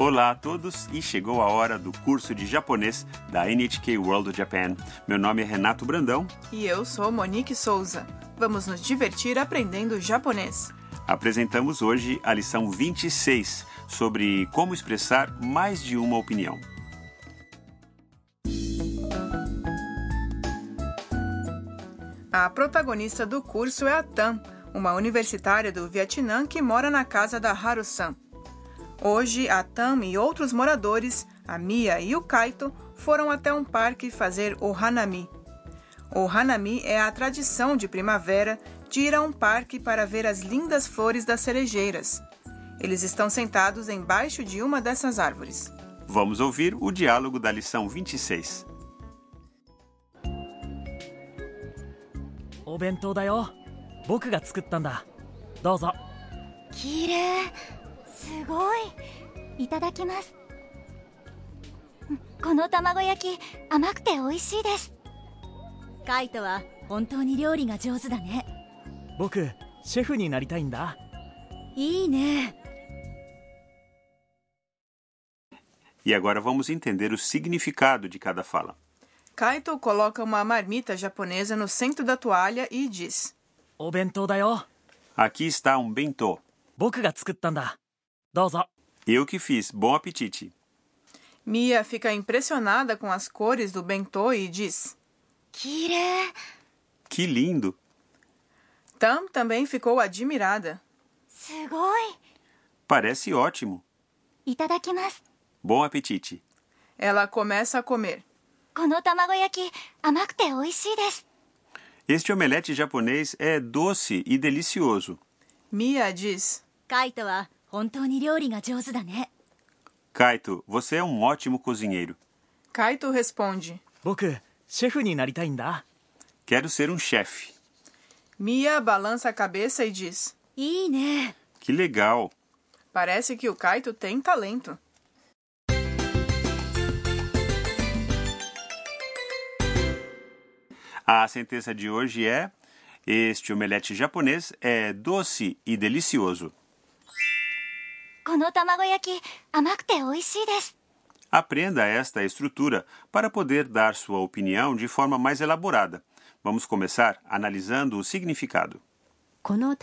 Olá a todos e chegou a hora do curso de japonês da NHK World Japan. Meu nome é Renato Brandão. E eu sou Monique Souza. Vamos nos divertir aprendendo japonês. Apresentamos hoje a lição 26 sobre como expressar mais de uma opinião. A protagonista do curso é a Tam, uma universitária do Vietnã que mora na casa da Haru-san. Hoje, a Tam e outros moradores, a Mia e o Kaito, foram até um parque fazer o Hanami. O Hanami é a tradição de primavera de ir a um parque para ver as lindas flores das cerejeiras. Eles estão sentados embaixo de uma dessas árvores. Vamos ouvir o diálogo da lição 26. お弁当だよ僕が作ったんだどうぞ綺麗 すごいいただきますこの卵焼き甘くて美味しいですカイトは本当に料理が上手だね僕シェフになりたいんだいいね E agora vamos entender o significado de cada fala. Kaito coloca uma marmita japonesa no centro da toalha e diz: お弁当だよ Aqui está um bentô. 僕が作ったんだ どうぞ Eu que fiz. Bom apetite. Mia fica impressionada com as cores do bentô e diz: 綺麗 Que lindo! Tam também ficou admirada. すごい Parece ótimo. いただきます Bom apetite. Ela começa a comer. この卵焼き甘くて美味しいです Este omelete japonês é doce e delicioso. Mia diz: カイ Kaito, você é um ótimo cozinheiro. Kaito responde: Quero ser um chefe. Mia balança a cabeça e diz: Que legal. Parece que o Kaito tem talento. A sentença de hoje é: Este omelete japonês é doce e delicioso. Aprenda esta estrutura para poder dar sua opinião de forma mais elaborada. Vamos começar analisando o significado. Kono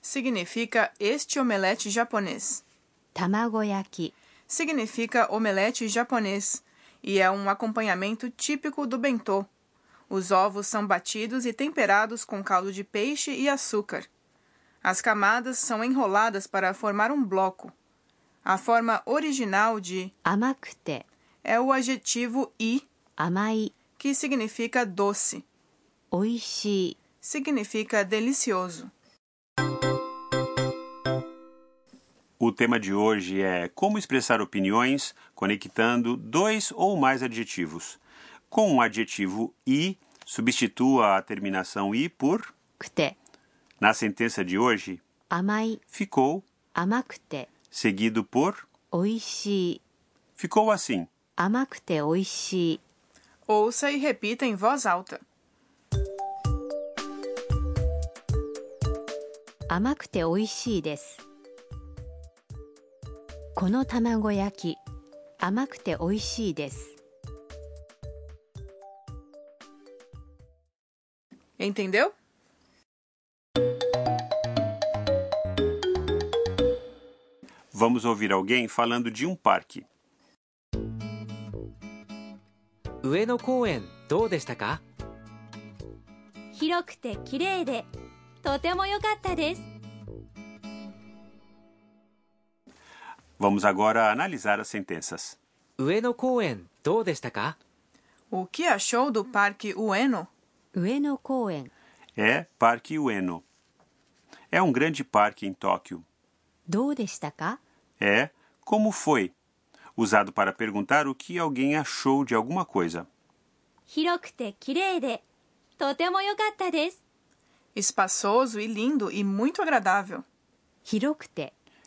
significa este omelete japonês. Tamagoyaki significa omelete japonês e é um acompanhamento típico do bentô. Os ovos são batidos e temperados com caldo de peixe e açúcar. As camadas são enroladas para formar um bloco. A forma original de amakute é o adjetivo i, amai, que significa doce. Oishi significa delicioso. O tema de hoje é como expressar opiniões conectando dois ou mais adjetivos. Com o adjetivo i, substitua a terminação i por kute Na sentença de hoje, 甘い ficou, 甘くて seguido por. 美味しい Ficou assim. 甘くて美味しい Ouça e repita em voz alta. 甘くて美味しいですこの卵焼き甘くて美味しいです Entendeu? Vamos ouvir alguém falando de um parque. 上野公園どうでしたか広くて綺麗でとても良かったです Vamos agora analisar as sentenças. 上野公園どうでしたか O que achou do Parque Ueno? 上野公園 É Parque Ueno. É um grande parque em Tóquio. どうでしたか é como foi, usado para perguntar o que alguém achou de alguma coisa. Espaçoso e lindo e muito agradável.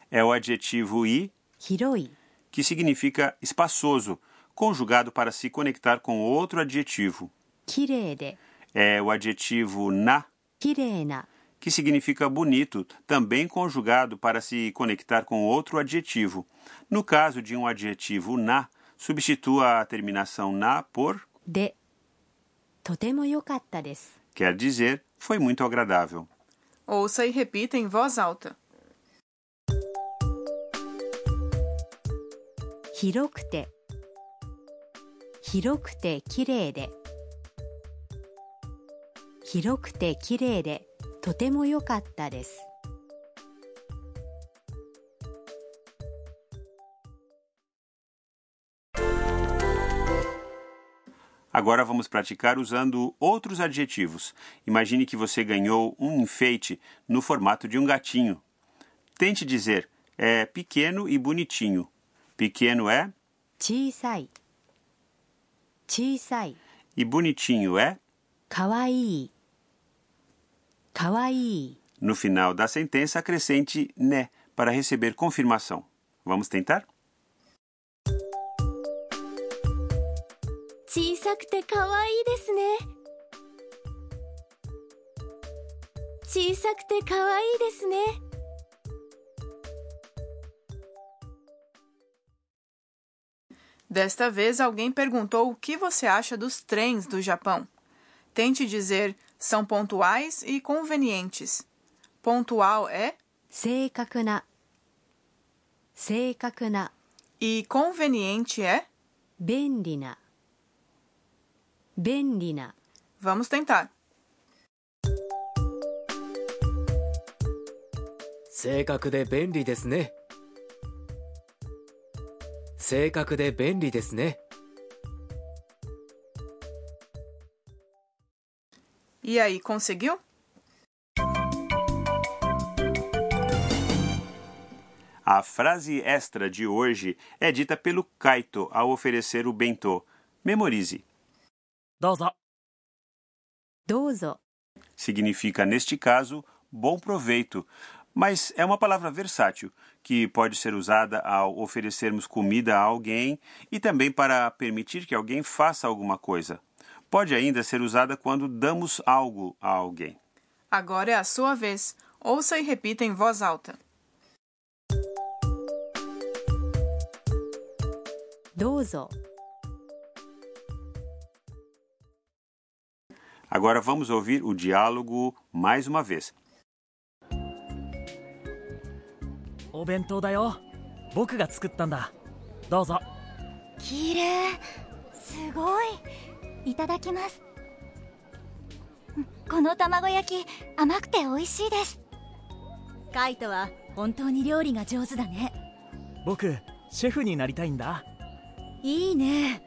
É o adjetivo i que significa espaçoso, conjugado para se conectar com outro adjetivo. É o adjetivo na que significa bonito, também conjugado para se conectar com outro adjetivo. No caso de um adjetivo na, substitua a terminação na por でとても良かったです quer dizer foi muito agradável. Ouça e repita em voz alta. 広くて広くて綺麗で広くて綺麗で とても良かったです Agora vamos praticar usando outros adjetivos. Imagine que você ganhou um enfeite no formato de um gatinho. Tente dizer é pequeno e bonitinho. Pequeno é 小さい小さい e bonitinho é. かわいい かわいい No final da sentença, acrescente né para receber confirmação. Vamos tentar? 小さくて可愛いですね小さくて可愛いですね Desta vez, alguém perguntou o que você acha dos trens do Japão. Tente dizer são pontuais e convenientes. Pontual é 正確な正確な e conveniente é. 便利な便利な Vamos tentar. 正確で便利ですね正確で便利ですね E aí, conseguiu? A frase extra de hoje é dita pelo Kaito ao oferecer o bentô. Memorize. Dozo. Dozo. Significa, neste caso, bom proveito, mas é uma palavra versátil que pode ser usada ao oferecermos comida a alguém e também para permitir que alguém faça alguma coisa Pode ainda ser usada quando damos algo a alguém. Agora é a sua vez. Ouça e repita em voz alta. どうぞ Agora vamos ouvir o diálogo mais uma vez. お弁当だよ僕が作ったんだどうぞ綺麗すごい いただきますこの卵焼き甘くて美味しいですカイトは本当に料理が上手だね僕シェフになりたいんだいいね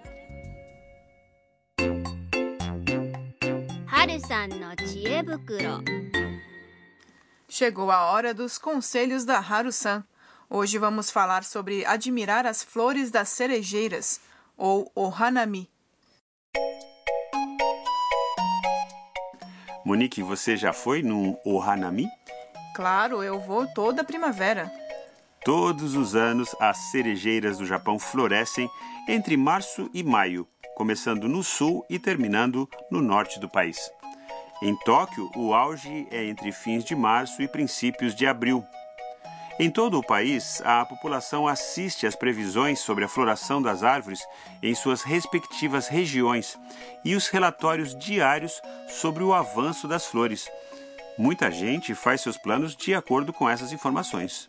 はるさんの知恵袋 Chegou a hora dos conselhos da Haru-san. Hoje vamos falar sobre admirar as flores das cerejeiras, ou o hanami. Monique, você já foi num Ohanami? Claro, eu vou toda primavera. Todos os anos, as cerejeiras do Japão florescem entre março e maio, começando no sul e terminando no norte do país. Em Tóquio, o auge é entre fins de março e princípios de abril. Em todo o país, a população assiste às previsões sobre a floração das árvores em suas respectivas regiões e os relatórios diários sobre o avanço das flores. Muita gente faz seus planos de acordo com essas informações.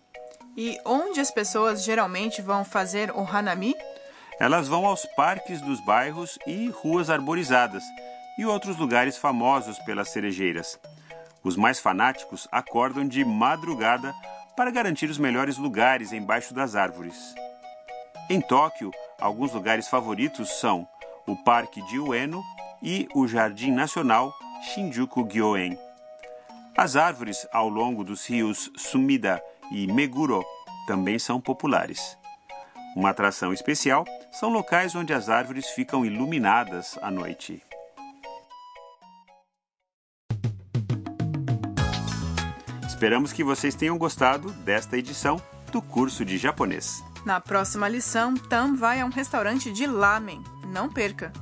E onde as pessoas geralmente vão fazer o hanami? Elas vão aos parques dos bairros e ruas arborizadas e outros lugares famosos pelas cerejeiras. Os mais fanáticos acordam de madrugada para garantir os melhores lugares embaixo das árvores. Em Tóquio, alguns lugares favoritos são o Parque de Ueno e o Jardim Nacional Shinjuku-gyoen. As árvores ao longo dos rios Sumida e Meguro também são populares. Uma atração especial são locais onde as árvores ficam iluminadas à noite. Esperamos que vocês tenham gostado desta edição do curso de japonês. Na próxima lição, Tam vai a um restaurante de lamen. Não perca!